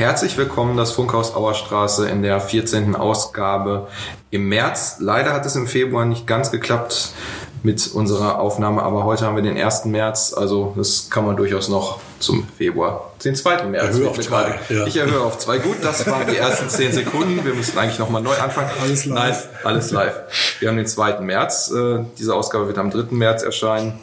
Herzlich willkommen, das Funkhaus Auerstraße in der 14. Ausgabe im März. Leider hat es im Februar nicht ganz geklappt mit unserer Aufnahme, aber heute haben wir den 1. März, also das kann man durchaus noch zum Februar, den 2. März. Erhöhe auf zwei, ja. Ich erhöhe auf zwei. Gut, das waren die ersten 10 Sekunden. Wir müssen eigentlich nochmal neu anfangen. Alles live. Nein, alles live. Wir haben den 2. März. Äh, diese Ausgabe wird am 3. März erscheinen.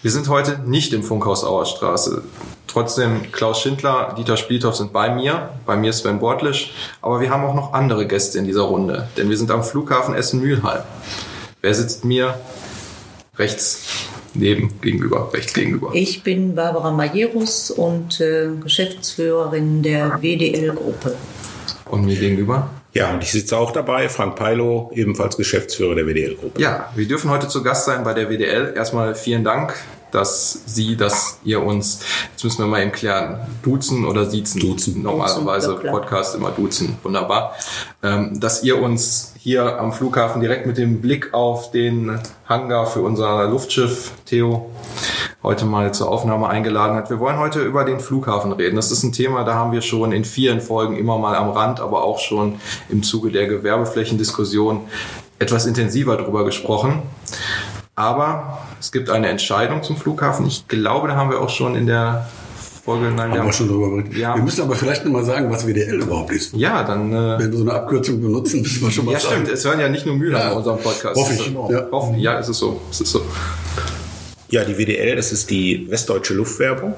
Wir sind heute nicht im Funkhaus Auerstraße. Trotzdem, Klaus Schindler, Dieter Spielhoff sind bei mir, bei mir Sven Bortlisch, aber wir haben auch noch andere Gäste in dieser Runde, denn wir sind am Flughafen Essen-Mülheim. Wer sitzt mir rechts neben, gegenüber, rechts gegenüber? Ich bin Barbara Majerus und äh, Geschäftsführerin der WDL-Gruppe. Und mir gegenüber? Ja, und ich sitze auch dabei, Frank Peilo, ebenfalls Geschäftsführer der WDL-Gruppe. Ja, wir dürfen heute zu Gast sein bei der WDL. Erstmal vielen Dank, dass Sie, dass ihr uns, jetzt müssen wir mal eben klären, duzen oder siezen? Duzen. Normalerweise Duzen. Podcast immer duzen. Wunderbar. Ähm, dass ihr uns hier am Flughafen direkt mit dem Blick auf den Hangar für unser Luftschiff Theo heute mal zur Aufnahme eingeladen hat. Wir wollen heute über den Flughafen reden. Das ist ein Thema, da haben wir schon in vielen Folgen immer mal am Rand, aber auch schon im Zuge der Gewerbeflächendiskussion etwas intensiver drüber gesprochen. Aber es gibt eine Entscheidung zum Flughafen. Ich glaube, da haben wir auch schon in der Folge, nein, Haben wir schon drüber berichtet. Ja. Wir müssen aber vielleicht noch mal sagen, was WDL überhaupt ist. Ja, dann. Äh, Wenn wir so eine Abkürzung benutzen, müssen wir schon mal ja, sagen. stimmt. Es hören ja nicht nur Mülheim Ja. bei unserem Podcast. Hoffe ich. Ja. Ja. ja, es ist so. Es ist so. Ja, die WDL, das ist die Westdeutsche Luftwerbung.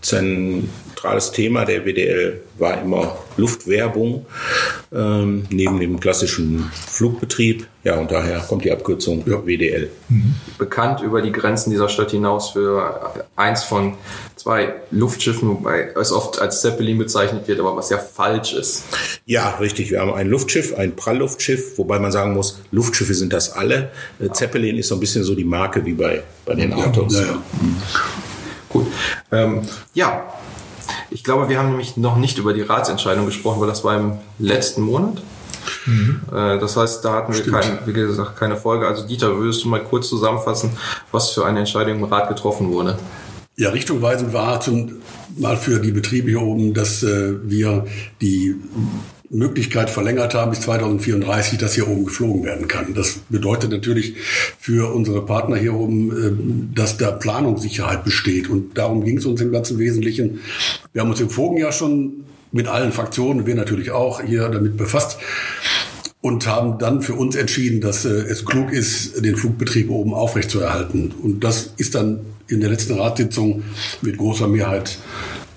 Zentrales Thema der WDL war immer Luftwerbung ähm, neben dem klassischen Flugbetrieb. Ja, und daher kommt die Abkürzung Ja. WDL. bekannt über die Grenzen dieser Stadt hinaus für eins von zwei Luftschiffen, wobei es oft als Zeppelin bezeichnet wird, aber was ja falsch ist. Ja, richtig. Wir haben ein Luftschiff, ein Prallluftschiff, wobei man sagen muss, Luftschiffe sind das alle. Äh, Zeppelin ist so ein bisschen so die Marke wie bei, bei den Autos. ja, ja. Gut. Ähm, ja, ich glaube, wir haben nämlich noch nicht über die Ratsentscheidung gesprochen, weil das war im letzten Monat. Äh, Das heißt, da hatten wir kein, wie gesagt, keine Folge. Also Dieter, würdest du mal kurz zusammenfassen, was für eine Entscheidung im Rat getroffen wurde? Ja, richtungweisend war zum, mal für die Betriebe hier oben, dass äh, wir die Möglichkeit verlängert haben bis 2034, dass hier oben geflogen werden kann. Das bedeutet natürlich für unsere Partner hier oben, äh, dass da Planungssicherheit besteht. Und darum ging es uns im ganzen Wesentlichen. Wir haben uns im vorigen Jahr schon mit allen Fraktionen, wir natürlich auch, hier damit befasst und haben dann für uns entschieden, dass äh, es klug ist, den Flugbetrieb oben aufrechtzuerhalten. Und das ist dann in der letzten Ratssitzung mit großer Mehrheit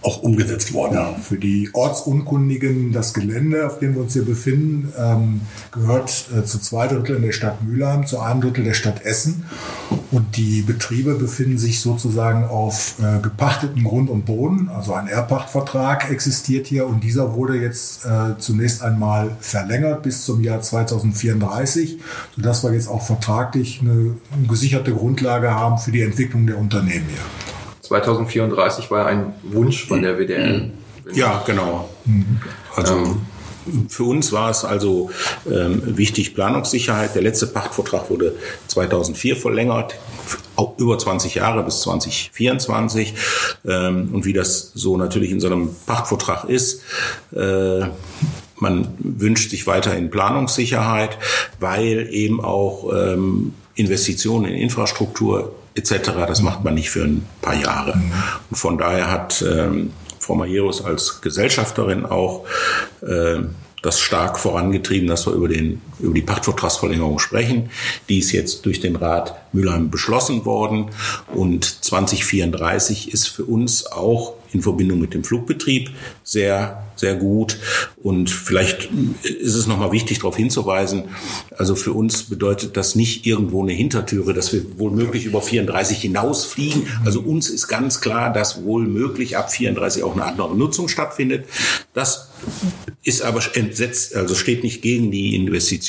auch umgesetzt worden. Ja, für die Ortsunkundigen, das Gelände, auf dem wir uns hier befinden, ähm, gehört äh, zu zwei Dritteln der Stadt Mülheim, zu einem Drittel der Stadt Essen. Und die Betriebe befinden sich sozusagen auf äh, gepachtetem Grund und Boden. Also ein Erbpachtvertrag existiert hier und dieser wurde jetzt äh, zunächst einmal verlängert bis zum Jahr 2034, sodass wir jetzt auch vertraglich eine gesicherte Grundlage haben für die Entwicklung der Unternehmen hier. 2034 war ein Wunsch von der WDL. Ja, genau. Also für uns war es also ähm, wichtig Planungssicherheit. Der letzte Pachtvertrag wurde 2004 verlängert, auch über 20 Jahre bis 2024. Ähm, und wie das so natürlich in so einem Pachtvertrag ist, äh, man wünscht sich weiterhin Planungssicherheit, weil eben auch ähm, Investitionen in Infrastruktur etc., das macht man nicht für ein paar Jahre. Und von daher hat ähm, Frau Majeros als Gesellschafterin auch äh, das stark vorangetrieben, dass wir über, den, über die Pachtvertragsverlängerung sprechen. Die ist jetzt durch den Rat Mülheim beschlossen worden und 2034 ist für uns auch in Verbindung mit dem Flugbetrieb sehr, sehr gut. Und vielleicht ist es nochmal wichtig, darauf hinzuweisen, also für uns bedeutet das nicht irgendwo eine Hintertüre, dass wir wohl möglich über 34 hinausfliegen. Also uns ist ganz klar, dass wohl möglich ab 34 auch eine andere Nutzung stattfindet. Das ist aber entsetzt, also steht nicht gegen die Investition,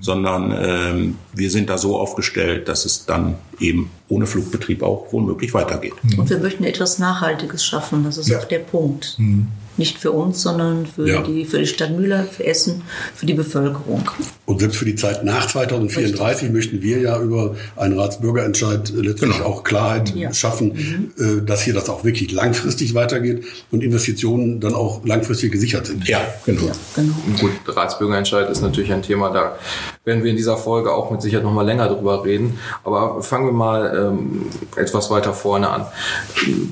sondern ähm, wir sind da so aufgestellt, dass es dann eben ohne Flugbetrieb auch wohl möglich weitergeht. Und wir möchten etwas Nachhaltiges schaffen, das ist Ja. auch der Punkt. Nicht für uns, sondern für, Ja. die, für die Stadt Mühlheim, für Essen, für die Bevölkerung. Und selbst für die Zeit nach 2034 möchten wir ja über einen Ratsbürgerentscheid letztlich auch Klarheit Ja. schaffen, äh, dass hier das auch wirklich langfristig weitergeht und Investitionen dann auch langfristig gesichert sind. Ja, genau. Ja, genau. Gut, Ratsbürgerentscheid ist natürlich ein Thema, da werden wir in dieser Folge auch mit Sicherheit nochmal länger drüber reden. Aber fangen wir mal ähm, etwas weiter vorne an.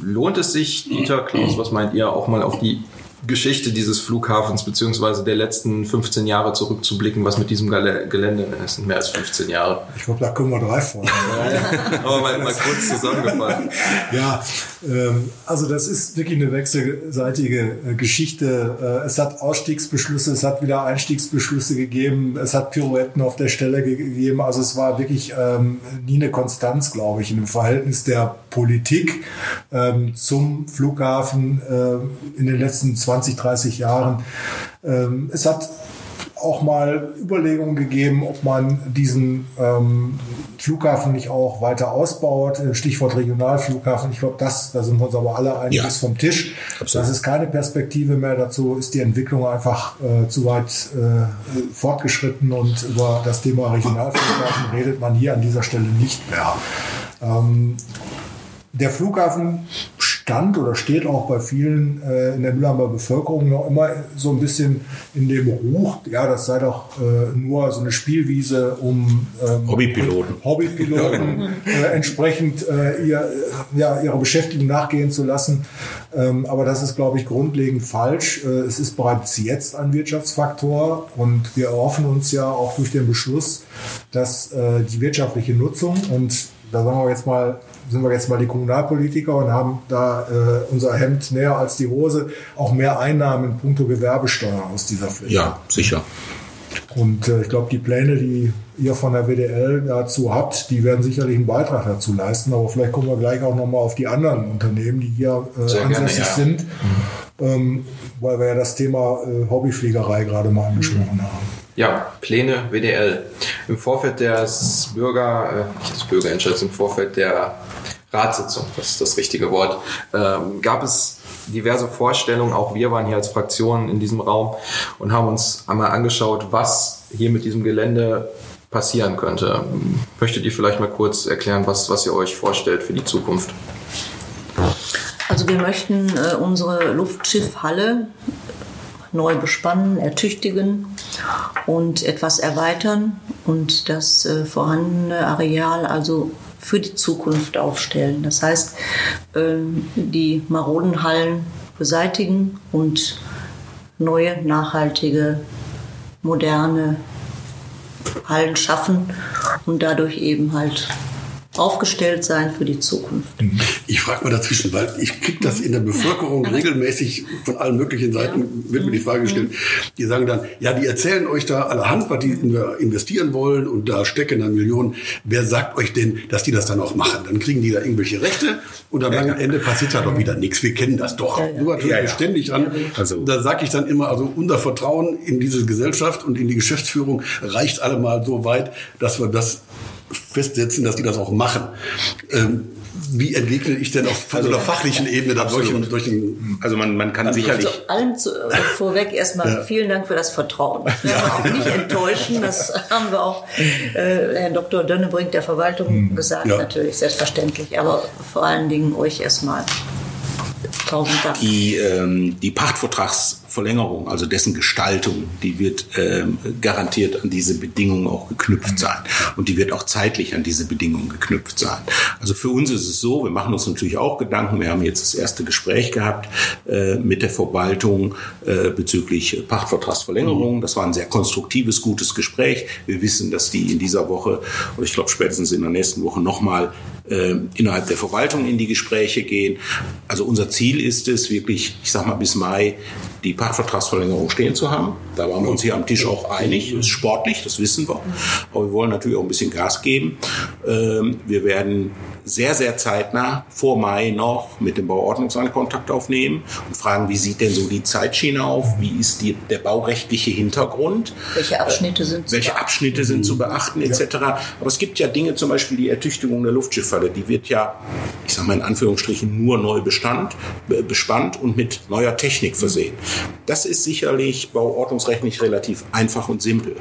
Lohnt es sich, Dieter, Klaus, was meint ihr, auch mal auf die Geschichte dieses Flughafens beziehungsweise der letzten 15 Jahre zurückzublicken, was mit diesem Gelände, es sind mehr als 15 Jahre. Ich glaube, da können wir drei Folgen. Aber mal, mal kurz zusammengefasst. Ja, ähm, also das ist wirklich eine wechselseitige äh, Geschichte. Äh, es hat Ausstiegsbeschlüsse, es hat wieder Einstiegsbeschlüsse gegeben, es hat Pirouetten auf der Stelle ge- gegeben. Also es war wirklich ähm, nie eine Konstanz, glaube ich, in dem Verhältnis der Politik ähm, zum Flughafen äh, in den letzten 20, 30 Jahren. Ähm, es hat auch mal Überlegungen gegeben, ob man diesen ähm, Flughafen nicht auch weiter ausbaut. Äh, Stichwort Regionalflughafen. Ich glaube, das, da sind wir uns aber alle einig, Ja. ist vom Tisch. Absolut. Das ist keine Perspektive mehr. Dazu ist die Entwicklung einfach äh, zu weit äh, fortgeschritten und über das Thema Regionalflughafen redet man hier an dieser Stelle nicht mehr. Ähm, der Flughafen stand oder steht auch bei vielen äh, in der Mülheimer Bevölkerung noch immer so ein bisschen in dem Ruch, ja, das sei doch äh, nur so eine Spielwiese, um ähm, Hobbypiloten. Hobbypiloten äh, entsprechend äh, ihr, äh, ja, ihrer Beschäftigung nachgehen zu lassen. Ähm, aber das ist, glaube ich, grundlegend falsch. Äh, es ist bereits jetzt ein Wirtschaftsfaktor und wir erhoffen uns ja auch durch den Beschluss, dass die wirtschaftliche Nutzung und da sagen wir jetzt mal, sind wir jetzt mal die Kommunalpolitiker und haben da äh, unser Hemd näher als die Hose, auch mehr Einnahmen in puncto Gewerbesteuer aus dieser Fläche. Ja, sicher. Und äh, ich glaube, die Pläne, die ihr von der WDL dazu habt, die werden sicherlich einen Beitrag dazu leisten. Aber vielleicht kommen wir gleich auch nochmal auf die anderen Unternehmen, die hier äh, Sehr gerne, ansässig ja. sind, ähm, weil wir ja das Thema äh, Hobbyfliegerei gerade mal angesprochen haben. Ja, Pläne WDL. Im Vorfeld des Bürger, äh, nicht des Bürgerentscheids, im Vorfeld der Ratssitzung, das ist das richtige Wort, ähm, gab es diverse Vorstellungen. Auch wir waren hier als Fraktion in diesem Raum und haben uns einmal angeschaut, was hier mit diesem Gelände passieren könnte. Möchtet ihr vielleicht mal kurz erklären, was, was ihr euch vorstellt für die Zukunft? Also wir möchten äh, unsere Luftschiffhalle neu bespannen, ertüchtigen und etwas erweitern und das äh, vorhandene Areal also für die Zukunft aufstellen. Das heißt, ähm, die maroden Hallen beseitigen und neue, nachhaltige, moderne Hallen schaffen und dadurch eben halt aufgestellt sein für die Zukunft. Ich frage mal dazwischen, weil ich kriege das in der Bevölkerung regelmäßig von allen möglichen Seiten, wird mir die Frage gestellt. Die sagen dann, ja, die erzählen euch da allerhand, was die in- investieren wollen und da stecken dann Millionen. Wer sagt euch denn, dass die das dann auch machen? Dann kriegen die da irgendwelche Rechte und am langen Ende passiert da doch wieder nichts. Wir kennen das doch. Ja, ja. Nur natürlich Ja, ja. ständig dran. Also- da sage ich dann immer, also unser Vertrauen in diese Gesellschaft und in die Geschäftsführung reicht allemal so weit, dass wir das festsetzen, dass die das auch machen. Ähm, wie entgegne ich denn auf Also so einer fachlichen Ebene dann solchen, solchen Also man, man kann sicherlich, Also allen zu, äh, vorweg erstmal Ja. vielen Dank für das Vertrauen. Werden auch nicht enttäuschen, das haben wir auch äh, Herrn Dr. Dönnebrink der Verwaltung gesagt, Ja. natürlich, selbstverständlich. Aber vor allen Dingen euch erstmal tausend Dank. die, ähm, die Pachtvertragsverlängerung, also dessen Gestaltung, die wird ähm, garantiert an diese Bedingungen auch geknüpft sein. Und die wird auch zeitlich an diese Bedingungen geknüpft sein. Also für uns ist es so, wir machen uns natürlich auch Gedanken. Wir haben jetzt das erste Gespräch gehabt äh, mit der Verwaltung äh, bezüglich Pachtvertragsverlängerung. Das war ein sehr konstruktives, gutes Gespräch. Wir wissen, dass die in dieser Woche, oder ich glaube spätestens in der nächsten Woche nochmal äh, innerhalb der Verwaltung in die Gespräche gehen. Also unser Ziel ist es wirklich, ich sag mal bis Mai die Pachtvertragsverlängerung stehen zu haben. Da waren wir uns hier am Tisch auch einig. Ist sportlich, das wissen wir. Aber wir wollen natürlich auch ein bisschen Gas geben. Ähm, wir werden sehr, sehr zeitnah vor Mai noch mit dem Bauordnungsamt Kontakt aufnehmen und fragen, wie sieht denn so die Zeitschiene auf? Wie ist die, der baurechtliche Hintergrund? Welche Abschnitte sind Welche Abschnitte sind zu beachten etc. Aber es gibt ja Dinge, zum Beispiel die Ertüchtigung der Luftschifffalle, die wird ja, ich sage mal in Anführungsstrichen, nur neu bestand, bespannt und mit neuer Technik versehen. Das ist sicherlich bauordnungsrechtlich relativ einfach und simpel.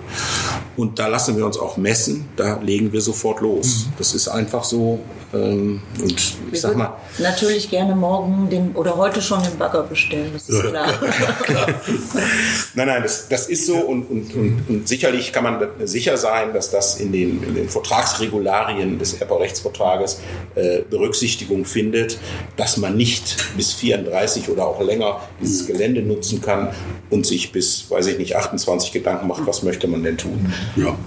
Und da lassen wir uns auch messen, da legen wir sofort los. Das ist einfach so. Ähm, und ich Wir sag mal, natürlich gerne morgen den, oder heute schon den Bagger bestellen, das ist klar. Nein, nein, das, das ist so und, und, und, und sicherlich kann man sicher sein, dass das in den, in den Vertragsregularien des Airport-Rechtsvertrages äh, Berücksichtigung findet, dass man nicht bis 34 oder auch länger dieses Gelände nutzen kann und sich bis, weiß ich nicht, 28 Gedanken macht, was möchte man denn tun. Ja.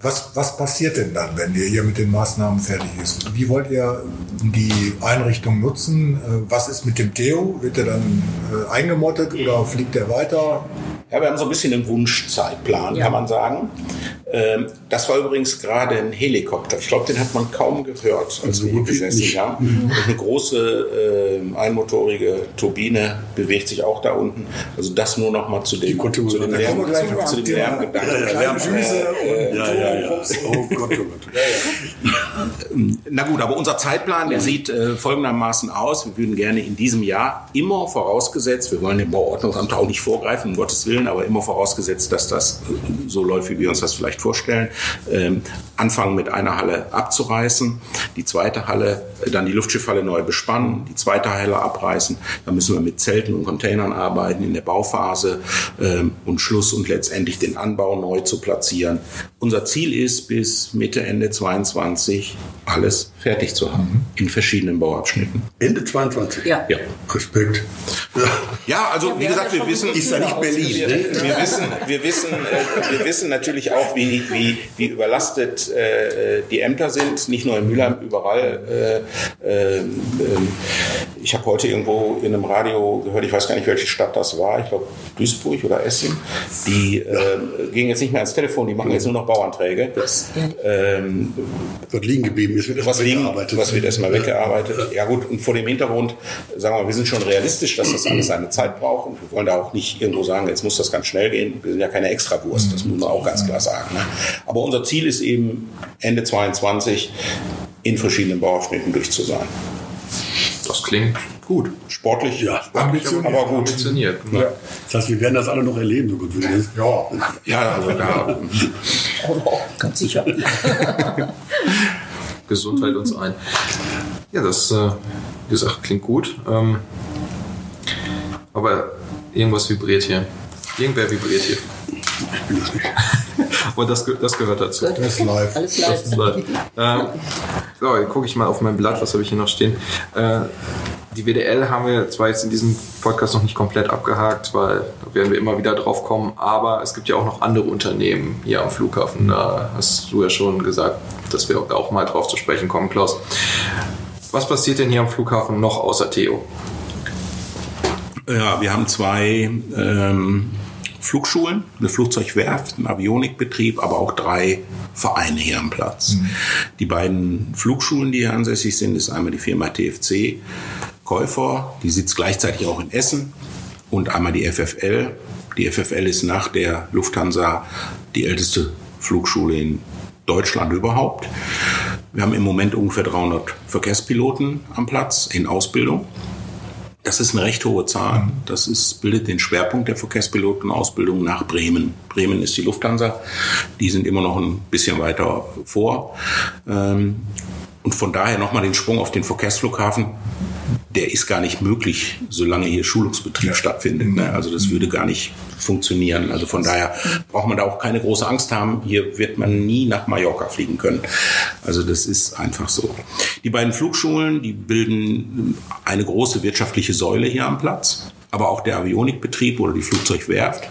Was, was passiert denn dann, wenn ihr hier mit den Maßnahmen fertig ist? Wie wollt ihr die Einrichtung nutzen? Äh, Was ist mit dem Theo? Wird er dann äh, eingemottet oder fliegt er weiter? Ja, wir haben so ein bisschen einen Wunschzeitplan, Ja. kann man sagen. Ähm, das war übrigens gerade ein Helikopter. Ich glaube, den hat man kaum gehört, als Also wir hier gesessen haben. Und eine große ähm, einmotorige Turbine bewegt sich auch da unten. Also das nur noch mal zu dem, zu dem Lärm, zu zum dem. Lärmgedanken. Düse und Ja, ja, ja. Oh Gott, oh Gott. Na gut, aber unser Zeitplan, der sieht äh, folgendermaßen aus. Wir würden gerne in diesem Jahr immer vorausgesetzt, wir wollen dem Bauordnungsamt auch nicht vorgreifen, um Gottes Willen, aber immer vorausgesetzt, dass das äh, so läuft, wie wir uns das vielleicht vorstellen, ähm, anfangen mit einer Halle abzureißen, die zweite Halle, äh, dann die Luftschiffhalle neu bespannen, die zweite Halle abreißen, dann müssen wir mit Zelten und Containern arbeiten in der Bauphase ähm, und Schluss und letztendlich den Anbau neu zu platzieren. Unser Ziel ist, bis Mitte, Ende 22 alles fertig zu haben in verschiedenen Bauabschnitten. Ende 22. Ja. Ja. Respekt. Ja. Ja, also Ja, wie gesagt, wir wissen, Ist ja nicht Berlin. wir, Ne? wir wissen, wir wissen, äh, wir wissen natürlich auch, wie, wie, wie überlastet äh, die Ämter sind. Nicht nur in Mülheim, überall. Äh, äh, äh, ich habe heute irgendwo in einem Radio gehört, ich weiß gar nicht, welche Stadt das war. Ich glaube Duisburg oder Essen. Die äh, gehen jetzt nicht mehr ans Telefon, die machen jetzt nur noch Bauanträge. Ähm, Wird liegen geblieben. Es wird erst was, liegen, weggearbeitet. was wird erstmal weggearbeitet. Ja gut, und vor dem Hintergrund, sagen wir, wir sind schon realistisch, dass das alles seine Zeit braucht und wir wollen da auch nicht irgendwo sagen, jetzt muss das ganz schnell gehen. Wir sind ja keine Extrawurst, das muss man auch ganz klar sagen. Ne? Aber unser Ziel ist eben Ende 22 in verschiedenen Bauabschnitten durch zu sein. Das klingt gut. Sportlich, Ja, sportlich ambitioniert. aber gut. Ambitioniert. Ja. Das heißt, wir werden das alle noch erleben, so gut wie das. Ja, Ja, also da, Oh, ganz sicher. Gesundheit uns ein. Ja, das, äh, wie gesagt, klingt gut. Ähm, aber irgendwas vibriert hier. Irgendwer vibriert hier. Ich bin das nicht. Und das, ge- das gehört dazu. Das ist live. Alles Das live. ist live. ähm, so, jetzt gucke ich mal auf mein Blatt, was habe ich hier noch stehen. Äh, die WDL haben wir zwar jetzt in diesem Podcast noch nicht komplett abgehakt, weil da werden wir immer wieder drauf kommen, aber es gibt ja auch noch andere Unternehmen hier am Flughafen. Da hast du ja schon gesagt, dass wir auch mal drauf zu sprechen kommen, Klaus. Was passiert denn hier am Flughafen noch außer Theo? Ja, wir haben zwei ähm, Flugschulen, eine Flugzeugwerft, einen Avionikbetrieb, aber auch drei Vereine hier am Platz. Die beiden Flugschulen, die hier ansässig sind, ist einmal die Firma TFC Käufer, die sitzt gleichzeitig auch in Essen und einmal die FFL. Die FFL ist nach der Lufthansa die älteste Flugschule in Deutschland überhaupt. Wir haben im Moment ungefähr 300 Verkehrspiloten am Platz in Ausbildung. Das ist eine recht hohe Zahl. Das ist, bildet den Schwerpunkt der Verkehrspilotenausbildung nach Bremen. Bremen ist die Lufthansa. Die sind immer noch ein bisschen weiter vor. Ähm, Und von daher nochmal den Sprung auf den Verkehrsflughafen. Der ist gar nicht möglich, solange hier Schulungsbetrieb stattfindet. Ne? Also das würde gar nicht funktionieren. Also von daher braucht man da auch keine große Angst haben. Hier wird man nie nach Mallorca fliegen können. Also das ist einfach so. Die beiden Flugschulen, die bilden eine große wirtschaftliche Säule hier am Platz. Aber auch der Avionikbetrieb oder die Flugzeugwerft.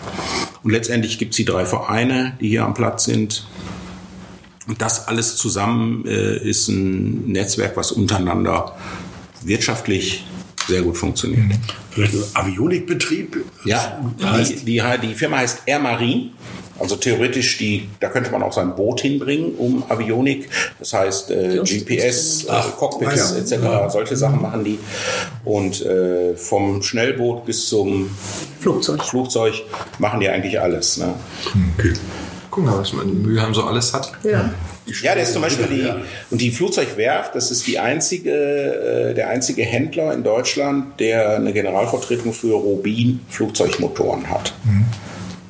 Und letztendlich gibt es die drei Vereine, die hier am Platz sind. Und das alles zusammen äh, ist ein Netzwerk, was untereinander wirtschaftlich sehr gut funktioniert. Vielleicht ein Avionikbetrieb? Ja, die, die, die Firma heißt Air Marine Also theoretisch, die, da könnte man auch sein Boot hinbringen, um Avionik, das heißt äh, GPS, äh, Cockpits ah, ja. etc., solche Sachen machen die. Und äh, vom Schnellboot bis zum Flugzeug. Flugzeug machen die eigentlich alles. Ne? Okay. Guck mal, was man in Mülheim so alles hat. Ja. Ja, das ist zum Beispiel die, und die Flugzeugwerft, das ist die einzige, äh, der einzige Händler in Deutschland, der eine Generalvertretung für Rubin Flugzeugmotoren hat.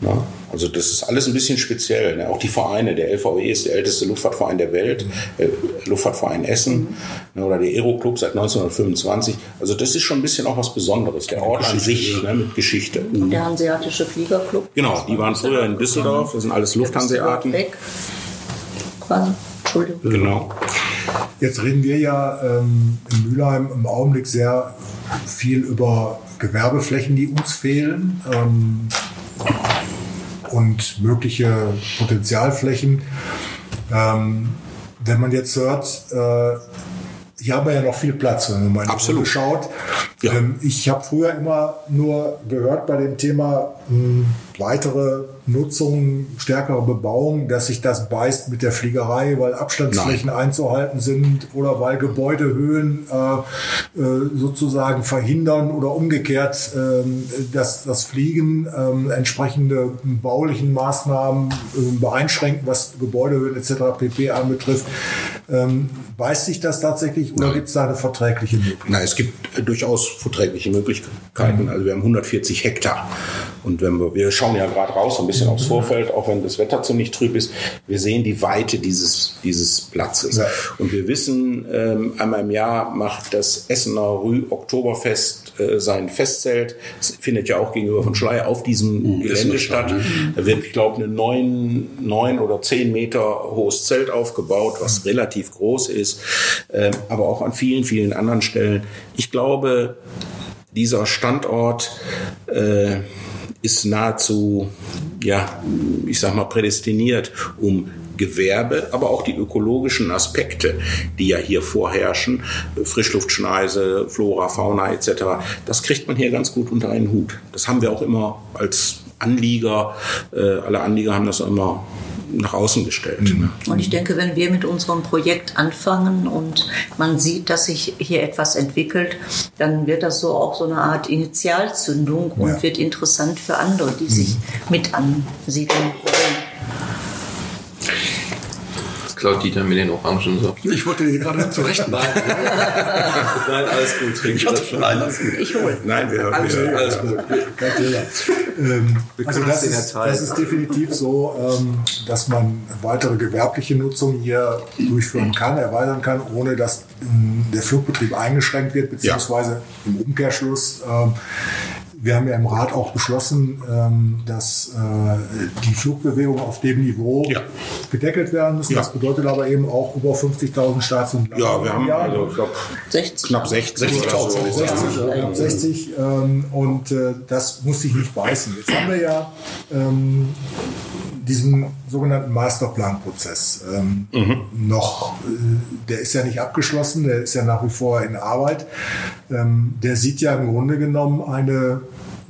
Na, also das ist alles ein bisschen speziell. Ne? Auch die Vereine, der LVE ist der älteste Luftfahrtverein der Welt, äh, Luftfahrtverein Essen ne? oder der Aeroclub seit 1925. Also das ist schon ein bisschen auch was Besonderes. Der Ort an sich ne? mit Geschichte. Der Hanseatische Fliegerclub. Genau, die waren früher in Düsseldorf, das sind alles Lufthanseaten. Quasi. Entschuldigung. Genau. Jetzt reden wir ja ähm, in Mülheim im Augenblick sehr viel über Gewerbeflächen, die uns fehlen ähm, und mögliche Potenzialflächen. Ähm, wenn man jetzt hört, äh, hier haben wir ja noch viel Platz, wenn man mal Absolut. Schaut. Ja. Ähm, ich habe früher immer nur gehört bei dem Thema mh, weitere Nutzung, stärkere Bebauung, dass sich das beißt mit der Fliegerei, weil Abstandsflächen einzuhalten sind oder weil Gebäudehöhen äh, äh, sozusagen verhindern oder umgekehrt ähm, dass das Fliegen ähm, entsprechende baulichen Maßnahmen äh, beeinschränken, was Gebäudehöhen etc. pp. anbetrifft. Ähm, beißt sich das tatsächlich oder gibt es da eine verträgliche Möglichkeit? Na, es gibt äh, durchaus verträgliche Möglichkeiten. Also wir haben 140 Hektar. Und wenn wir, wir schauen ja gerade raus, ein bisschen aufs Vorfeld, auch wenn das Wetter ziemlich trüb ist, wir sehen die Weite dieses, dieses Platzes. Ja. Und wir wissen, ähm, einmal im Jahr macht das Essener Rü Oktoberfest äh, sein Festzelt. Das findet ja auch gegenüber von Schleier auf diesem Gelände statt. Da wird, ich glaube, ein neun, neun oder zehn Meter hohes Zelt aufgebaut, was relativ groß ist, ähm, aber auch an vielen, vielen anderen Stellen. Ich glaube, dieser Standort äh, ist nahezu, ja, ich sag mal, prädestiniert, um Gewerbe, aber auch die ökologischen Aspekte, die ja hier vorherrschen, Frischluftschneise, Flora, Fauna etc., das kriegt man hier ganz gut unter einen Hut. Das haben wir auch immer als Anlieger, äh, alle Anlieger haben das immer nach außen gestellt. Ne? Und ich denke, wenn wir mit unserem Projekt anfangen und man sieht, dass sich hier etwas entwickelt, dann wird das so auch so eine Art Initialzündung und Ja. wird interessant für andere, die sich mit ansiedeln wollen. Klaut Dieter mit den Orangen so. Ich wollte dir gerade zurecht. Nein, Nein, alles gut. ich hatte schon einlassen. Ich hole. Nein, wir, Alles, wir, alles gut. Kein Thema. Ähm, also das ist, das ist definitiv so, ähm, dass man weitere gewerbliche Nutzung hier durchführen kann, erweitern kann, ohne dass ähm, der Flugbetrieb eingeschränkt wird, beziehungsweise im Umkehrschluss. Wir haben ja im Rat auch beschlossen, ähm, dass äh, die Flugbewegungen auf dem Niveau Ja. gedeckelt werden müssen. Ja. Das bedeutet aber eben auch über 50.000 Starts und ja, wir haben Ja, also, ich glaube, 60. knapp 60 oder so. 60, ja, 60 ähm, und äh, das muss sich nicht beißen. Jetzt haben wir ja ähm, diesen sogenannten Masterplan-Prozess ähm, noch, äh, der ist ja nicht abgeschlossen, der ist ja nach wie vor in Arbeit. Ähm, der sieht ja im Grunde genommen eine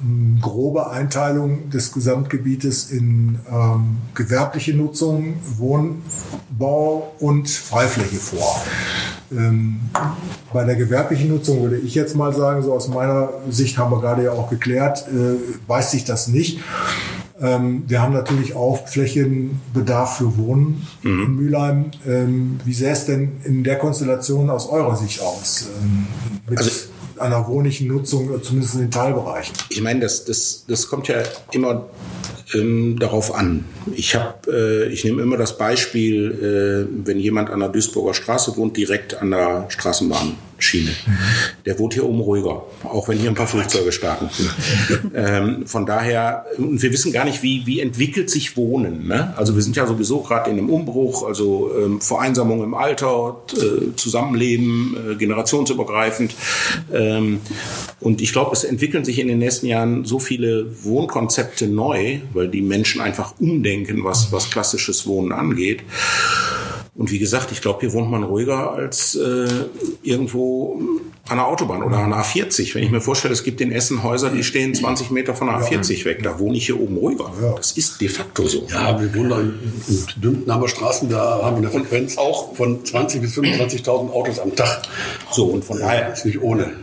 mh, grobe Einteilung des Gesamtgebietes in ähm, gewerbliche Nutzung, Wohnbau und Freifläche vor. Ähm, bei der gewerblichen Nutzung würde ich jetzt mal sagen, so aus meiner Sicht haben wir gerade ja auch geklärt, äh, weiß sich das nicht. Ähm, wir haben natürlich auch Flächenbedarf für Wohnen in Mülheim. Ähm, wie sähe es denn in der Konstellation aus eurer Sicht aus? Ähm, mit Also- einer wohnlichen Nutzung, äh, zumindest in den Teilbereichen. Ich meine, das, das, das kommt ja immer ähm, darauf an. Ich habe, äh, ich nehme immer das Beispiel, äh, wenn jemand an der Duisburger Straße wohnt, direkt an der Straßenbahnschiene. Der wohnt hier oben ruhiger, auch wenn hier ein paar Flugzeuge starten. ähm, von daher, und wir wissen gar nicht, wie, wie entwickelt sich Wohnen. Ne? Also wir sind ja sowieso gerade in einem Umbruch, also ähm, Vereinsamung im Alter, äh, Zusammenleben, äh, generationsübergreifend. Ähm, und ich glaube, es entwickeln sich in den nächsten Jahren so viele Wohnkonzepte neu, weil die Menschen einfach umdenken, was, was klassisches Wohnen angeht. Und wie gesagt, ich glaube, hier wohnt man ruhiger als äh, irgendwo an der Autobahn oder an der A40. Wenn ich mir vorstelle, es gibt in Essen Häuser, die stehen 20 Meter von der A40 weg, da wohne ich hier oben ruhiger. Das ist de facto so. Ja, wir wohnen da in, in Dümpenheimer Straßen, da haben wir eine Frequenz auch von 20 bis 25.000 Autos am Tag. So, und von daher ist nicht ohne.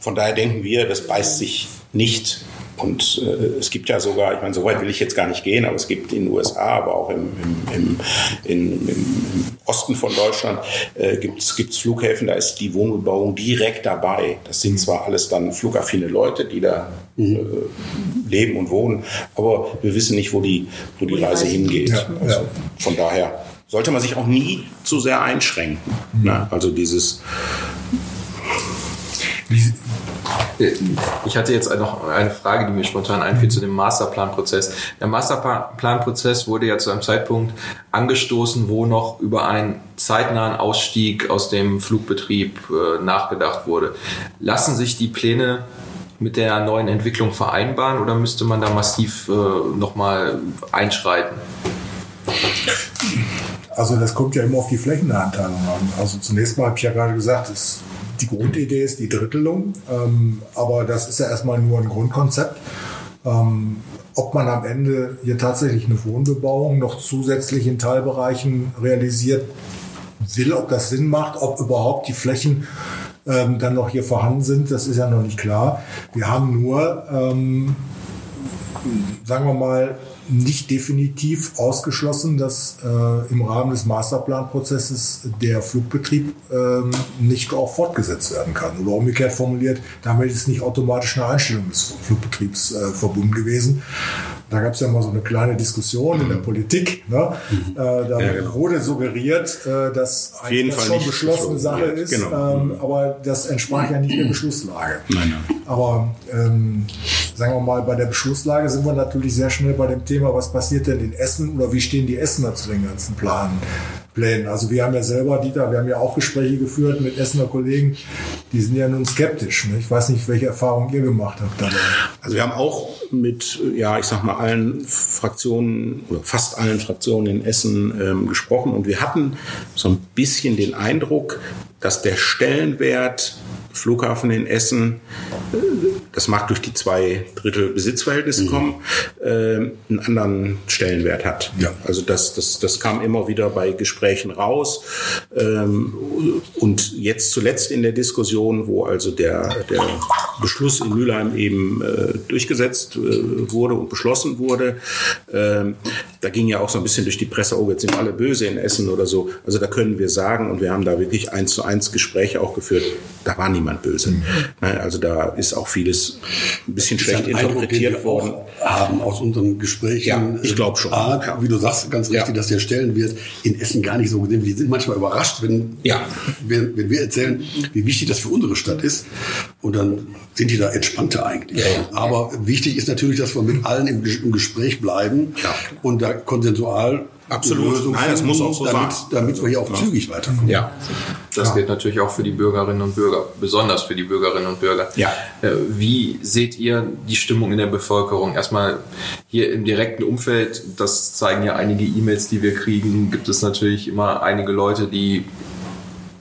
Von daher denken wir, das beißt sich nicht. Und äh, es gibt ja sogar, ich meine, so weit will ich jetzt gar nicht gehen, aber es gibt in den USA, aber auch im, im, im, im, im Osten von Deutschland äh, gibt es Flughäfen, da ist die Wohnbebauung direkt dabei. Das sind zwar alles dann flugaffine Leute, die da äh, leben und wohnen, aber wir wissen nicht, wo die, wo die Reise hingeht. Ja, Also, ja. von daher sollte man sich auch nie zu sehr einschränken. Ne? Also dieses Ich hatte jetzt noch eine Frage, die mir spontan einfiel zu dem Masterplanprozess. Der Masterplanprozess wurde ja zu einem Zeitpunkt angestoßen, wo noch über einen zeitnahen Ausstieg aus dem Flugbetrieb äh, nachgedacht wurde. Lassen sich die Pläne mit der neuen Entwicklung vereinbaren oder müsste man da massiv äh, nochmal einschreiten? Also das kommt ja immer auf die Flächenanteilung an. Also zunächst mal habe ich ja gerade gesagt, es, die Grundidee ist die Drittelung, ähm, aber das ist ja erstmal nur ein Grundkonzept. Ähm, ob man am Ende hier tatsächlich eine Wohnbebauung noch zusätzlich in Teilbereichen realisiert will, ob das Sinn macht, ob überhaupt die Flächen ähm, dann noch hier vorhanden sind, das ist ja noch nicht klar. Wir haben nur, ähm, sagen wir mal, nicht definitiv ausgeschlossen, dass äh, im Rahmen des Masterplanprozesses der Flugbetrieb ähm, nicht auch fortgesetzt werden kann. Oder umgekehrt formuliert, damit ist nicht automatisch eine Einstellung des Flugbetriebs äh, verbunden gewesen. Da gab es ja mal so eine kleine Diskussion in der Politik. Ne? Äh, da Ja, genau. wurde suggeriert, äh, dass jeden das Fall schon beschlossene beschlossen Sache ist, Genau. ähm, aber das entsprach ja nicht der Beschlusslage. Nein, nein. Aber ähm, sagen wir mal, bei der Beschlusslage sind wir natürlich sehr schnell bei dem Thema, was passiert denn in Essen oder wie stehen die Essener zu den ganzen Planen, Plänen. Also wir haben ja selber, Dieter, wir haben ja auch Gespräche geführt mit Essener Kollegen, die sind ja nun skeptisch. Ne? Ich weiß nicht, welche Erfahrungen ihr gemacht habt dabei. Also wir haben auch mit, ja, ich sag mal, allen Fraktionen oder fast allen Fraktionen in Essen ähm, gesprochen und wir hatten so ein bisschen den Eindruck, dass der Stellenwert Flughafen in Essen, äh, das mag durch die zwei Drittel Besitzverhältnisse kommen, äh, einen anderen Stellenwert hat. Ja. Also das, das, das kam immer wieder bei Gesprächen raus. Ähm, und jetzt zuletzt in der Diskussion, wo also der, der Beschluss in Mülheim eben äh, durchgesetzt äh, wurde und beschlossen wurde, ähm, da ging ja auch so ein bisschen durch die Presse, oh, jetzt sind alle böse in Essen oder so. Also da können wir sagen, und wir haben da wirklich eins zu eins Gespräche auch geführt, da war niemand böse. Ne, Also da ist auch vieles ein bisschen Das schlecht Eindruck, interpretiert worden. haben aus unseren Gesprächen. Ja, ich glaub schon. A, Ja. Wie du sagst, ganz richtig, Ja. dass der Stellenwert in Essen gar nicht so gesehen wird. Die sind manchmal überrascht, wenn, Ja. wenn, wenn wir erzählen, wie wichtig das für unsere Stadt ist. Und dann sind die da entspannter eigentlich. Ja, ja. Aber wichtig ist natürlich, dass wir mit allen im, im Gespräch bleiben Ja. und da konsensual Absolut. Nein, das muss auch so damit, sein. damit wir hier auch zügig weiterkommen. Ja. Das gilt natürlich auch für die Bürgerinnen und Bürger, besonders für die Bürgerinnen und Bürger. Ja. Äh, Wie seht ihr die Stimmung in der Bevölkerung? Erstmal hier im direkten Umfeld, das zeigen ja einige E-Mails, die wir kriegen, gibt es natürlich immer einige Leute, die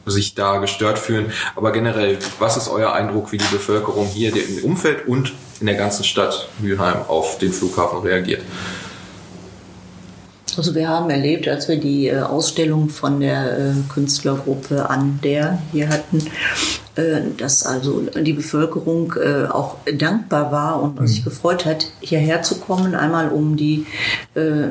sich da gestört fühlen. Aber generell, was ist euer Eindruck, wie die Bevölkerung hier im Umfeld und in der ganzen Stadt Mülheim auf den Flughafen reagiert? Also wir haben erlebt, als wir die äh, Ausstellung von der äh, Künstlergruppe an der hier hatten, dass also die Bevölkerung äh, auch dankbar war und sich gefreut hat, hierher zu kommen, einmal um die äh,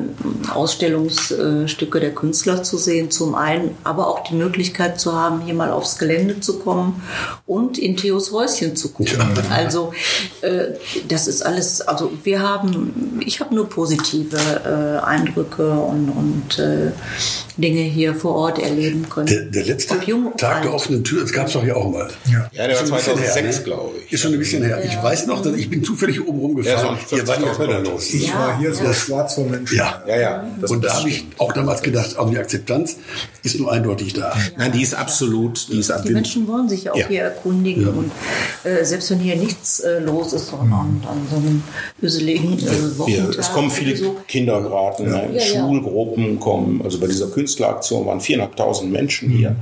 Ausstellungsstücke der Künstler zu sehen, zum einen, aber auch die Möglichkeit zu haben, hier mal aufs Gelände zu kommen und in Theos Häuschen zu gucken. Also äh, das ist alles, also wir haben, ich habe nur positive äh, Eindrücke und, und äh, Dinge hier vor Ort erleben können. Der, der letzte Tag der alt. offenen Tür, das gab es doch ja auch mal. Ja. Ja, der war Ist schon ein bisschen 2006, her, ne? glaube ich. Ist schon ein bisschen her. Ich weiß noch, dass ich bin zufällig oben rumgefahren. Ja, so Ihr wart ja 40.000 höllenlos. Ich Ja, war hier so ja. schwarz vor Menschen. Ja. Ja, ja. Das, Und da habe ich auch damals gedacht, also die Akzeptanz ist nur eindeutig da. Nein, die ist absolut, die ist Die. Menschen wollen sich auch Ja. hier erkundigen und äh, selbst wenn hier nichts äh, los ist, sondern an, an so einem öseligen äh, Wochentag es kommen viele so, Kindergarten, ne? Ja, ja. Schulgruppen kommen. Also bei dieser Künstleraktion waren 4.500 Menschen hier.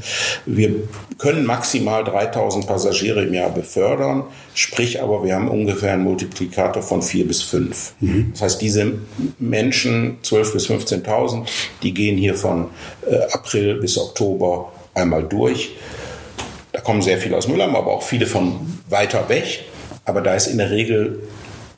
Wir können maximal 3.000 Passagiere im Jahr befördern, sprich aber wir haben ungefähr einen Multiplikator von 4 bis 5. Das heißt, diese Menschen, 12.000 bis 15.000, die gehen hier von äh, April bis Oktober einmal durch. Da kommen sehr viele aus Mülheim, aber auch viele von weiter weg. Aber da ist in der Regel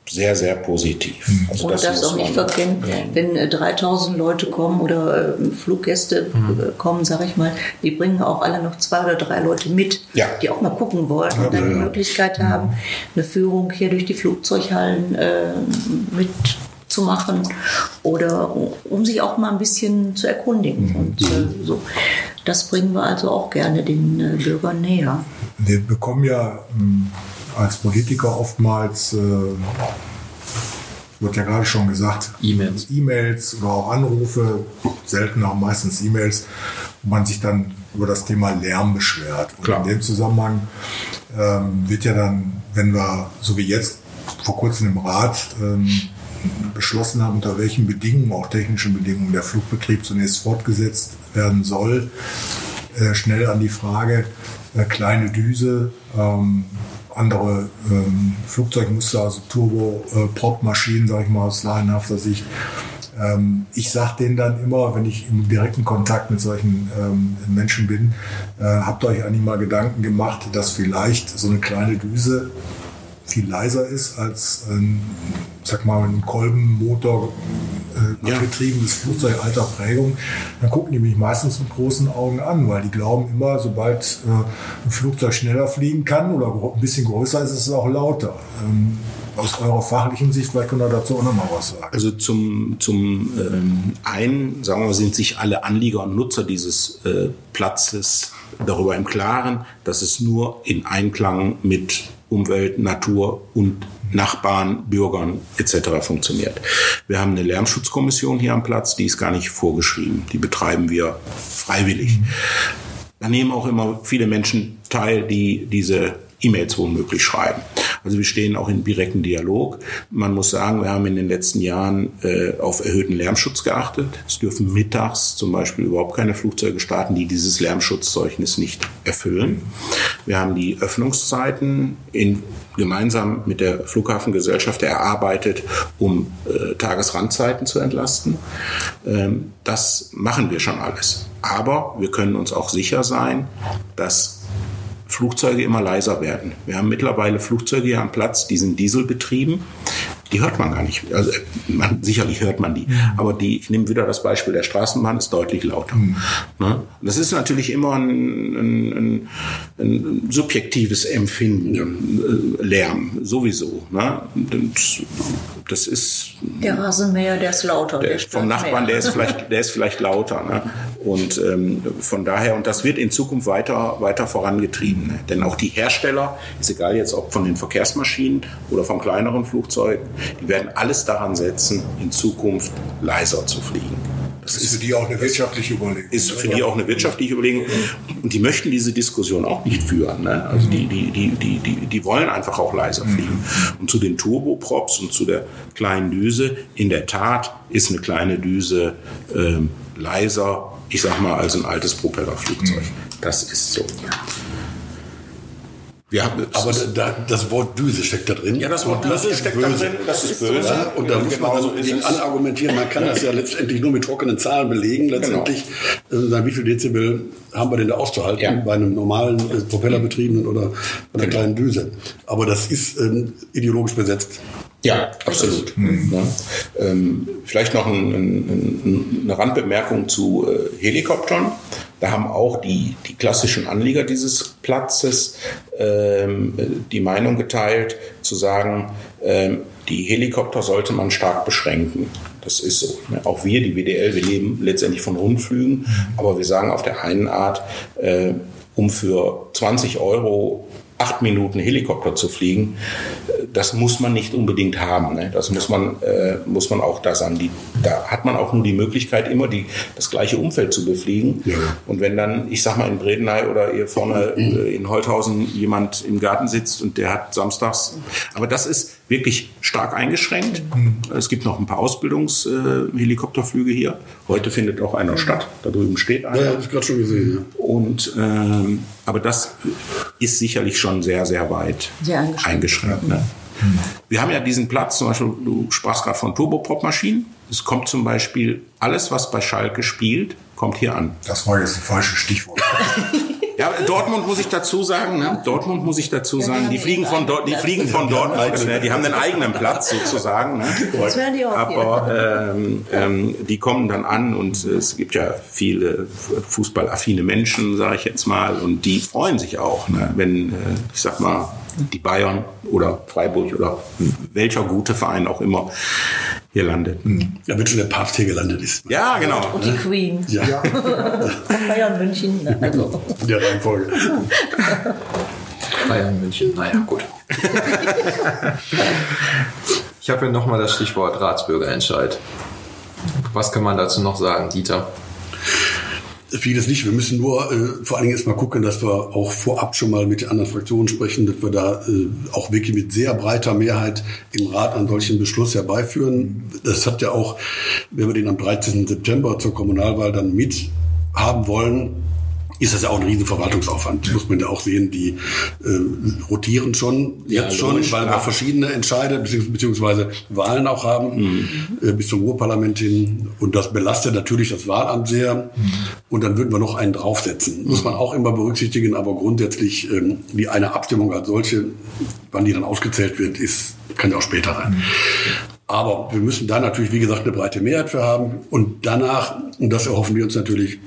sehr, sehr positiv. Also Und das muss auch nicht verkennen, wenn äh, 3000 Leute kommen oder äh, Fluggäste Mhm. äh, kommen, sage ich mal, die bringen auch alle noch zwei oder drei Leute mit, Ja. die auch mal gucken wollen und dann die Möglichkeit haben, eine Führung hier durch die Flugzeughallen äh, mitzumachen oder um- sich auch mal ein bisschen zu erkundigen. Und äh, so. Das bringen wir also auch gerne den äh, Bürgern näher. Wir bekommen ja ähm, als Politiker oftmals, äh, wird ja gerade schon gesagt, E-Mails. E-Mails oder auch Anrufe, selten auch meistens E-Mails, wo man sich dann über das Thema Lärm beschwert. Und Klar. in dem Zusammenhang ähm, wird ja dann, wenn wir, so wie jetzt vor kurzem im Rat, ähm, beschlossen haben, unter welchen Bedingungen, auch technischen Bedingungen, der Flugbetrieb zunächst fortgesetzt werden soll, äh, schnell an die Frage, äh, kleine Düse, ähm, andere ähm, Flugzeugmuster, also Turbo-Prop-Maschinen, sage ich mal aus laienhafter Sicht. Ähm, ich sage denen dann immer, wenn ich im direkten Kontakt mit solchen ähm, Menschen bin, äh, habt euch eigentlich mal Gedanken gemacht, dass vielleicht so eine kleine Düse viel leiser ist als ein, sag mal, ein Kolbenmotor äh, Ja. angetriebenes Flugzeug alter Prägung, dann gucken die mich meistens mit großen Augen an, weil die glauben immer, sobald äh, ein Flugzeug schneller fliegen kann oder ein bisschen größer ist, ist es auch lauter. Ähm, aus eurer fachlichen Sicht, vielleicht könnt ihr dazu auch noch mal was sagen. Also zum, zum ähm, einen, sagen wir mal, sind sich alle Anlieger und Nutzer dieses äh, Platzes darüber im Klaren, dass es nur in Einklang mit Umwelt, Natur und Nachbarn, Bürgern etc. funktioniert. Wir haben eine Lärmschutzkommission hier am Platz, die ist gar nicht vorgeschrieben. Die betreiben wir freiwillig. Da nehmen auch immer viele Menschen teil, die diese E-Mails womöglich schreiben. Also wir stehen auch in direkten Dialog. Man muss sagen, wir haben in den letzten Jahren äh, auf erhöhten Lärmschutz geachtet. Es dürfen mittags zum Beispiel überhaupt keine Flugzeuge starten, die dieses Lärmschutzzeugnis nicht erfüllen. Wir haben die Öffnungszeiten in, gemeinsam mit der Flughafengesellschaft erarbeitet, um äh, Tagesrandzeiten zu entlasten. Ähm, das machen wir schon alles. Aber wir können uns auch sicher sein, dass Flugzeuge immer leiser werden. Wir haben mittlerweile Flugzeuge hier am Platz, die sind dieselbetrieben. Die hört man gar nicht. Also man, sicherlich hört man die. Aber die, ich nehme wieder das Beispiel der Straßenbahn, ist deutlich lauter. Ne? Das ist natürlich immer ein, ein, ein, ein subjektives Empfinden, äh, Lärm, sowieso. Ne? Das, das ist Der Rasenmäher, der ist lauter. der stört vom Nachbarn, mehr. der ist vielleicht, der ist vielleicht lauter. Ne? Und ähm, von daher, und das wird in Zukunft weiter, weiter vorangetrieben. Ne? Denn auch die Hersteller, ist egal jetzt ob von den Verkehrsmaschinen oder von kleineren Flugzeugen, die werden alles daran setzen, in Zukunft leiser zu fliegen. Das ist für die auch eine wirtschaftliche Überlegung. ist für die auch eine wirtschaftliche Überlegung. Und die möchten diese Diskussion auch nicht führen. Ne? Also die, die, die, die, die, die wollen einfach auch leiser fliegen. Und zu den Turboprops und zu der kleinen Düse, in der Tat ist eine kleine Düse ähm, leiser, ich sag mal, als ein altes Propellerflugzeug. Das ist so. Wir haben, Aber da, das Wort Düse steckt da drin. Ja, das Wort Düse steckt da drin, das ist böse. Ja, und da muss man Genauso dann ist gegen anargumentieren. Man kann das ja letztendlich nur mit trockenen Zahlen belegen. Letztendlich, äh, sagen, wie viel Dezibel haben wir denn da auszuhalten Ja. bei einem normalen äh, propellerbetriebenen oder bei einer kleinen Düse. Aber das ist ähm, ideologisch besetzt. Ja, absolut. Ja. Ähm, vielleicht noch ein, ein, eine Randbemerkung zu äh, Helikoptern. Da haben auch die, die klassischen Anlieger dieses Platzes ähm, die Meinung geteilt, zu sagen, ähm, die Helikopter sollte man stark beschränken. Das ist so. Ne? Auch wir, die WDL, wir leben letztendlich von Rundflügen, aber wir sagen auf der einen Art, äh, um für 20 Euro acht Minuten Helikopter zu fliegen, das muss man nicht unbedingt haben. Ne? Das muss man, äh, muss man auch da sagen. Die, da hat man auch nur die Möglichkeit, immer die, das gleiche Umfeld zu befliegen. Ja. Und wenn dann, ich sag mal, in Bredeney oder hier vorne äh, in Holthausen jemand im Garten sitzt und der hat samstags, aber das ist wirklich stark eingeschränkt. Mhm. Es gibt noch ein paar Ausbildungshelikopterflüge äh, hier. Heute findet auch einer statt. Da drüben steht einer. Ja, habe ich gerade schon gesehen. Ja. Und ähm, aber das ist sicherlich schon sehr, sehr weit sehr eingeschränkt. eingeschränkt ne? mhm. Wir haben ja diesen Platz, zum Beispiel, du sprachst gerade von Turbopop-Maschinen. Es kommt zum Beispiel alles, was bei Schalke spielt, kommt hier an. Das war jetzt ein falsches Stichwort. Ja, Dortmund muss ich dazu sagen, ne? Dortmund muss ich dazu sagen, die fliegen von dort, die fliegen von Dortmund, ne? die haben einen eigenen Platz sozusagen. Ne? Aber ähm, ähm, die kommen dann an und es gibt ja viele fußballaffine Menschen, sage ich jetzt mal, und die freuen sich auch, ne? wenn äh, ich sag mal die Bayern oder Freiburg oder welcher gute Verein auch immer hier landet. Mhm. Ja, wenn schon der Papst hier gelandet ist. Ja, genau. Und die Queen. Ja. ja. Bayern München. Ne, also. In der Reihenfolge. Bayern München, naja, gut. ich habe hier nochmal das Stichwort Ratsbürgerentscheid. Was kann man dazu noch sagen, Dieter? Vieles nicht. Wir müssen nur äh, vor allen Dingen erstmal gucken, dass wir auch vorab schon mal mit den anderen Fraktionen sprechen, dass wir da äh, auch wirklich mit sehr breiter Mehrheit im Rat einen solchen Beschluss herbeiführen. Das hat ja auch, wenn wir den am 13. September zur Kommunalwahl dann mit haben wollen, ist das ja auch ein riesen Verwaltungsaufwand. Muss man ja auch sehen, die äh, rotieren schon ja, jetzt schon, weil wir verschiedene Entscheide beziehungsweise Wahlen auch haben mhm. äh, bis zum Ruhrparlament hin. Und das belastet natürlich das Wahlamt sehr. Mhm. Und dann würden wir noch einen draufsetzen. Muss man auch immer berücksichtigen, aber grundsätzlich ähm, die eine Abstimmung als solche, wann die dann ausgezählt wird, ist, kann ja auch später sein. Mhm. Aber wir müssen da natürlich, wie gesagt, eine breite Mehrheit für haben. Und danach, und das erhoffen wir uns natürlich,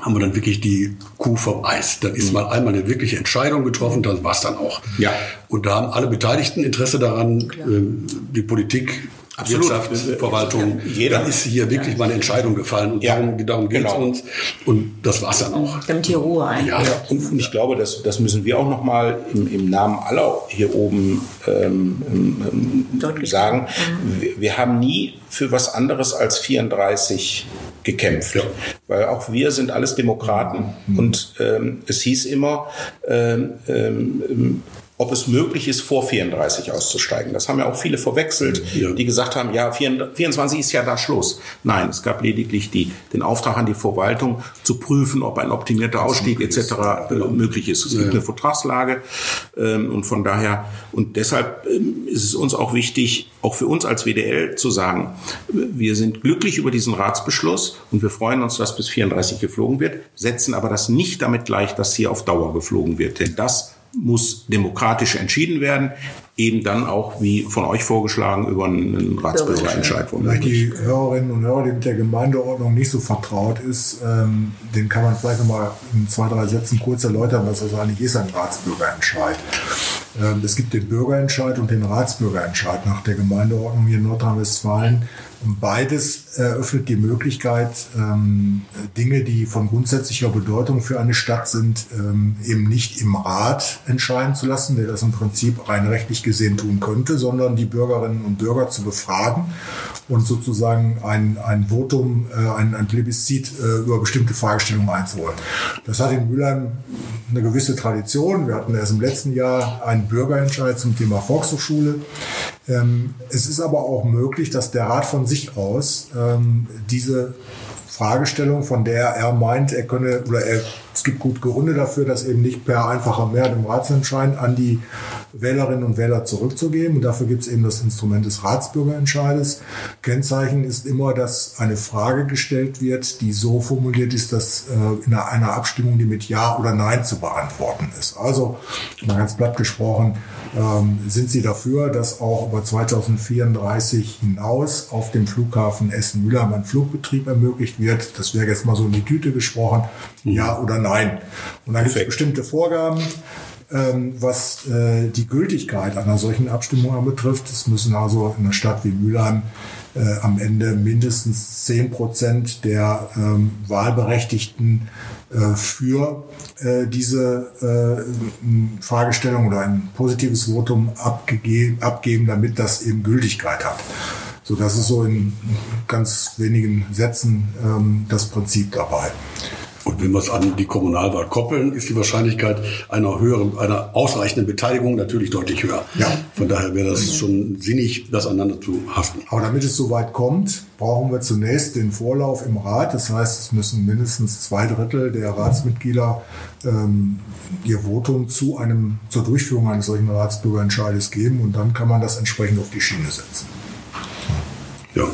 haben wir dann wirklich die Kuh vom Eis. Dann ist mhm. mal einmal eine wirkliche Entscheidung getroffen, dann war es dann auch. Ja. Und da haben alle Beteiligten Interesse daran, äh, die Politik Absolut. Wirtschaft, Verwaltung. Jeder. Dann ist hier wirklich mal eine Entscheidung gefallen und ja. darum, darum geht es genau. uns. Und das war's dann auch. Damit die Ruhe ein. Ja, ja. Und, und, ich glaube, das, das müssen wir auch nochmal im, im Namen aller hier oben ähm, ähm, sagen. Mhm. Wir, wir, haben nie für was anderes als 34 gekämpft. Ja. Weil auch wir sind alles Demokraten. Mhm. Und ähm, es hieß immer, ähm, ähm, ob es möglich ist, vor 34 auszusteigen. Das haben ja auch viele verwechselt, ja. die gesagt haben, ja, 24 ist ja da Schluss. Nein, es gab lediglich die, den Auftrag an die Verwaltung zu prüfen, ob ein optimierter Ausstieg etc. Äh, genau. möglich ist. Es ja. gibt eine Vertragslage ähm, und von daher, und deshalb ähm, ist es uns auch wichtig, auch für uns als WDL zu sagen, wir sind glücklich über diesen Ratsbeschluss und wir freuen uns, dass bis 34 geflogen wird, setzen aber das nicht damit gleich, dass hier auf Dauer geflogen wird. Denn das muss demokratisch entschieden werden, eben dann auch, wie von euch vorgeschlagen, über einen Ratsbürgerentscheid. Vielleicht die Hörerinnen und Hörer, die mit der Gemeindeordnung nicht so vertraut ist, ähm, den kann man vielleicht nochmal in zwei, drei Sätzen kurz erläutern, was das eigentlich ist, ein Ratsbürgerentscheid. Ähm, es gibt den Bürgerentscheid und den Ratsbürgerentscheid nach der Gemeindeordnung hier in Nordrhein-Westfalen. Beides eröffnet die Möglichkeit, ähm, Dinge, die von grundsätzlicher Bedeutung für eine Stadt sind, ähm, eben nicht im Rat entscheiden zu lassen, der das im Prinzip rein rechtlich gesehen tun könnte, sondern die Bürgerinnen und Bürger zu befragen und sozusagen ein, ein Votum, äh, ein, ein Plebiszit äh, über bestimmte Fragestellungen einzuholen. Das hat in Mülheim eine gewisse Tradition. Wir hatten erst im letzten Jahr einen Bürgerentscheid zum Thema Volkshochschule. Ähm, es ist aber auch möglich, dass der Rat von sich aus ähm, diese Fragestellung, von der er meint, er könne oder er, es gibt gute Gründe dafür, das eben nicht per einfacher Mehrheit im Ratsentscheid an die Wählerinnen und Wähler zurückzugeben. Und dafür gibt es eben das Instrument des Ratsbürgerentscheides. Kennzeichen ist immer, dass eine Frage gestellt wird, die so formuliert ist, dass äh, in einer Abstimmung, die mit Ja oder Nein zu beantworten ist. Also, mal ganz platt gesprochen, ähm, sind Sie dafür, dass auch über 2034 hinaus auf dem Flughafen Essen-Mülheim ein Flugbetrieb ermöglicht wird? Das wäre jetzt mal so in die Tüte gesprochen, mhm. ja oder nein. Und dann gibt es bestimmte Vorgaben. Ähm, was äh, die Gültigkeit einer solchen Abstimmung anbetrifft, es müssen also in einer Stadt wie Mülheim äh, am Ende mindestens 10 Prozent der ähm, Wahlberechtigten äh, für diese Fragestellung oder ein positives Votum abgeben, damit das eben Gültigkeit hat. So, das ist so in ganz wenigen Sätzen ähm, das Prinzip dabei. Und wenn wir es an die Kommunalwahl koppeln, ist die Wahrscheinlichkeit einer höheren, einer ausreichenden Beteiligung natürlich deutlich höher. Ja. Von daher wäre das schon sinnig, das aneinander zu haften. Aber damit es soweit kommt, brauchen wir zunächst den Vorlauf im Rat. Das heißt, es müssen mindestens zwei Drittel der Ratsmitglieder ähm, ihr Votum zu einem, zur Durchführung eines solchen Ratsbürgerentscheides geben und dann kann man das entsprechend auf die Schiene setzen. Ja.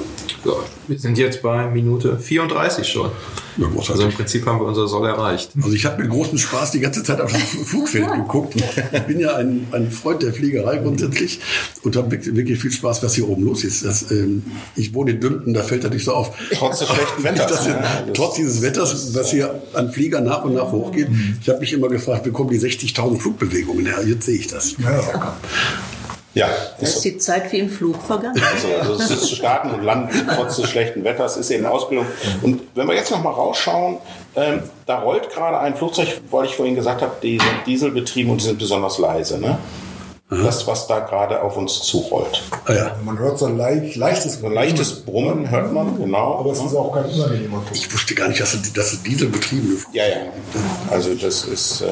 So, wir sind jetzt bei Minute 34 schon. Ja, Also im Prinzip haben wir unser Soll erreicht. Also ich habe mit großem Spaß die ganze Zeit auf das Flugfeld geguckt. Ich bin ja ein, ein Freund der Fliegerei grundsätzlich und habe wirklich viel Spaß, was hier oben los ist. Das, ähm, ich wohne in Dümpen, da fällt das nicht so auf. Trotz des schlechten Wetters. Ja, das- trotz dieses Wetters, was hier an Fliegern nach und nach hochgeht, ich habe mich immer gefragt, wie kommen die 60.000 Flugbewegungen her? Jetzt sehe ich das. Ja, ja. Da ist die Zeit wie im Flug vergangen. Also, also es ist Starten und Landen trotz des schlechten Wetters ist eben Ausbildung. Und wenn wir jetzt noch mal rausschauen, ähm, da rollt gerade ein Flugzeug, weil ich vorhin gesagt habe, die sind dieselbetrieben und die sind besonders leise. Ne? Das, was da gerade auf uns zurollt. Ah ja. Man hört so ein leicht, leichtes, ein leichtes Brummen hört man, genau. aber es ist auch kein unangenehmer Ton. Ich wusste gar nicht, dass es, dass es dieselbetriebene Ja, ja. Also das ist. Äh,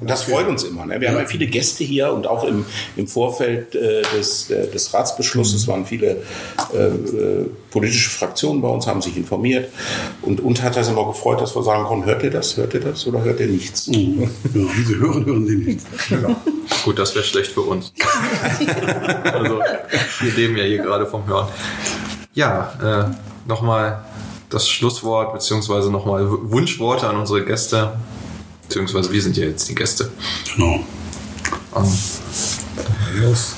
und das freut uns immer. Ne? Wir haben ja viele Gäste hier und auch im, im Vorfeld äh, des, äh, des Ratsbeschlusses waren viele äh, äh, politische Fraktionen bei uns, haben sich informiert. Und uns hat das immer gefreut, dass wir sagen konnten, hört ihr das, hört ihr das oder hört ihr nichts? Ja, wie Sie hören, hören Sie nicht. Gut, das wäre schlecht für uns. also, wir leben ja hier gerade vom Hören. Ja, äh, nochmal das Schlusswort, beziehungsweise nochmal Wunschworte an unsere Gäste. Beziehungsweise wir sind ja jetzt die Gäste. Genau. Ähm, Los.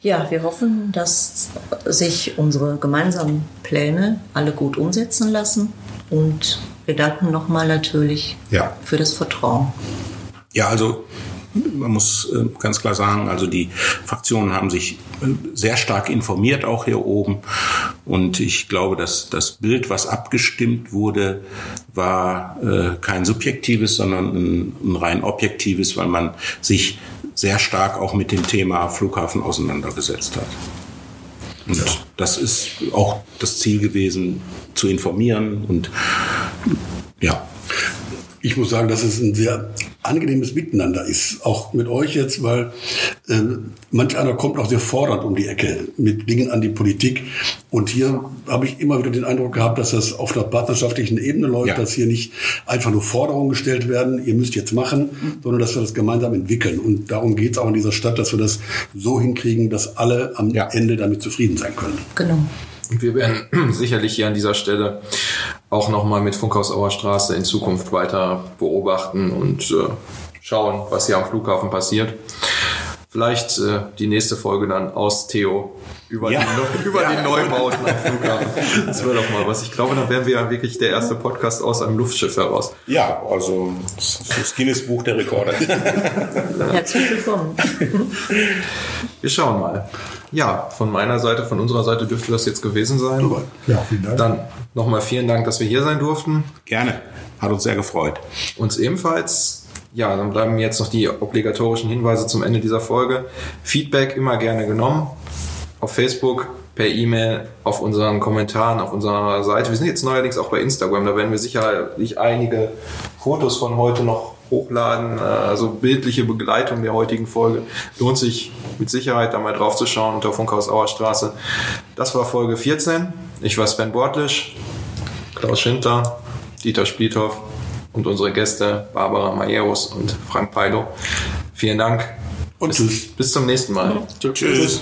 Ja, wir hoffen, dass sich unsere gemeinsamen Pläne alle gut umsetzen lassen. Und wir danken nochmal natürlich Ja. für das Vertrauen. Ja, also man muss äh, ganz klar sagen, also die Fraktionen haben sich äh, sehr stark informiert, auch hier oben. Und ich glaube, dass das Bild, was abgestimmt wurde, war äh, kein subjektives, sondern ein, ein rein objektives, weil man sich sehr stark auch mit dem Thema Flughafen auseinandergesetzt hat. Und das ist auch das Ziel gewesen, zu informieren und ja, Ich muss sagen, dass es ein sehr angenehmes Miteinander ist, auch mit euch jetzt, weil äh, manch einer kommt auch sehr fordernd um die Ecke mit Dingen an die Politik. Und hier habe ich immer wieder den Eindruck gehabt, dass das auf einer partnerschaftlichen Ebene läuft, Ja. dass hier nicht einfach nur Forderungen gestellt werden, ihr müsst jetzt machen, sondern dass wir das gemeinsam entwickeln. Und darum geht es auch in dieser Stadt, dass wir das so hinkriegen, dass alle am Ja. Ende damit zufrieden sein können. Genau. Wir werden sicherlich hier an dieser Stelle auch nochmal mit Funkhausauer Straße in Zukunft weiter beobachten und äh, schauen, was hier am Flughafen passiert. Vielleicht äh, die nächste Folge dann aus Theo über, Ja. die, Neu- über die Neubauten am Flughafen. Das wäre doch mal was. Ich glaube, dann wären wir ja wirklich der erste Podcast aus einem Luftschiff heraus. ja, also das Guinness Buch der Rekorde. Herzlich willkommen. Wir schauen mal. Ja, von meiner Seite, von unserer Seite dürfte das jetzt gewesen sein. Ja, vielen Dank. Dann nochmal vielen Dank, dass wir hier sein durften. Gerne. Hat uns sehr gefreut. Uns ebenfalls. Ja, dann bleiben jetzt noch die obligatorischen Hinweise zum Ende dieser Folge. Feedback immer gerne genommen. Auf Facebook, per E-Mail, auf unseren Kommentaren, auf unserer Seite. Wir sind jetzt neuerdings auch bei Instagram. Da werden wir sicherlich einige Fotos von heute noch hochladen. Äh, Also bildliche Begleitung der heutigen Folge. Lohnt sich mit Sicherheit da mal drauf zu schauen unter Funkhaus Auerstraße. Das war Folge 14. Ich war Sven Bortlisch, Klaus Schinter, Dieter Spliethoff und unsere Gäste Barbara Majeros und Frank Peido. Vielen Dank. Und bis, tschüss. bis zum nächsten Mal. Tschüss.